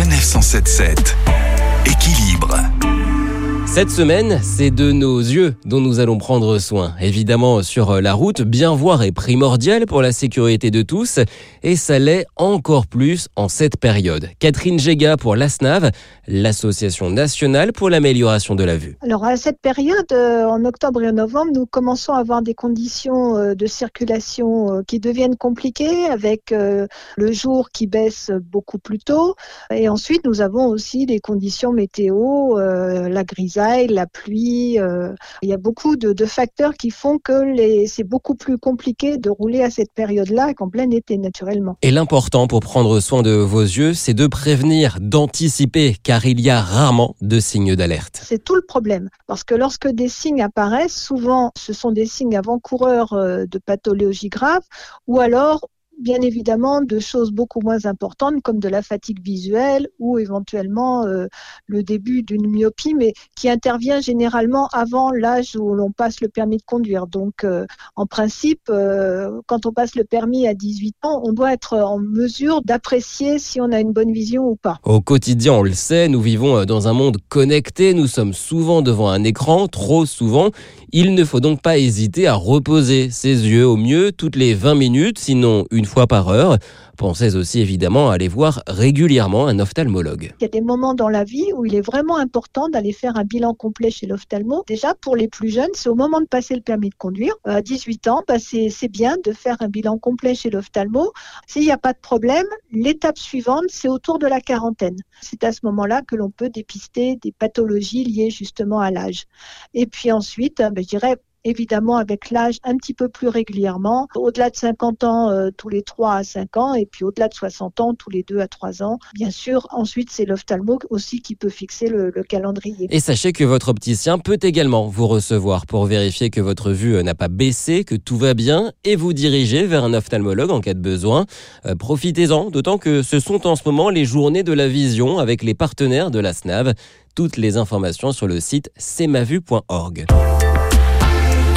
Sanef 177. Cette semaine, c'est de nos yeux dont nous allons prendre soin. Évidemment, sur la route, bien voir est primordial pour la sécurité de tous et ça l'est encore plus en cette période. Catherine Géga pour l'ASNAV, l'Association nationale pour l'amélioration de la vue. Alors à cette période, euh, en octobre et en novembre, nous commençons à avoir des conditions euh, de circulation euh, qui deviennent compliquées avec le jour qui baisse beaucoup plus tôt et ensuite nous avons aussi des conditions météo, la grisaille la pluie. Euh, il y a beaucoup de, facteurs qui font que c'est beaucoup plus compliqué de rouler à cette période-là qu'en plein été, naturellement. Et l'important pour prendre soin de vos yeux, c'est de prévenir, d'anticiper, car il y a rarement de signes d'alerte. C'est tout le problème. Parce que lorsque des signes apparaissent, souvent ce sont des signes avant-coureurs euh, de pathologie grave ou alors bien évidemment de choses beaucoup moins importantes comme de la fatigue visuelle ou éventuellement euh, le début d'une myopie, mais qui intervient généralement avant l'âge où l'on passe le permis de conduire. Donc, euh, en principe, euh, quand on passe le permis à 18 ans, on doit être en mesure d'apprécier si on a une bonne vision ou pas. Au quotidien, on le sait, nous vivons dans un monde connecté, nous sommes souvent devant un écran, trop souvent. Il ne faut donc pas hésiter à reposer ses yeux au mieux toutes les 20 minutes, sinon une fois par heure. Pensez aussi évidemment à aller voir régulièrement un ophtalmologue. Il y a des moments dans la vie où il est vraiment important d'aller faire un bilan complet chez l'ophtalmo. Déjà, pour les plus jeunes, c'est au moment de passer le permis de conduire. À 18 ans, bah, c'est bien de faire un bilan complet chez l'ophtalmo. S'il n'y a pas de problème, l'étape suivante, c'est autour de la quarantaine. C'est à ce moment-là que l'on peut dépister des pathologies liées justement à l'âge. Et puis ensuite, bah, je dirais, évidemment avec l'âge un petit peu plus régulièrement, au-delà de 50 ans euh, tous les 3 à 5 ans et puis au-delà de 60 ans tous les 2 à 3 ans. Bien sûr, ensuite c'est l'ophtalmo aussi qui peut fixer le, le, calendrier. Et sachez que votre opticien peut également vous recevoir pour vérifier que votre vue euh, n'a pas baissé, que tout va bien et vous diriger vers un ophtalmologue en cas de besoin. Euh, profitez-en, d'autant que ce sont en ce moment les journées de la vision avec les partenaires de la SNAV. Toutes les informations sur le site cmavue.org.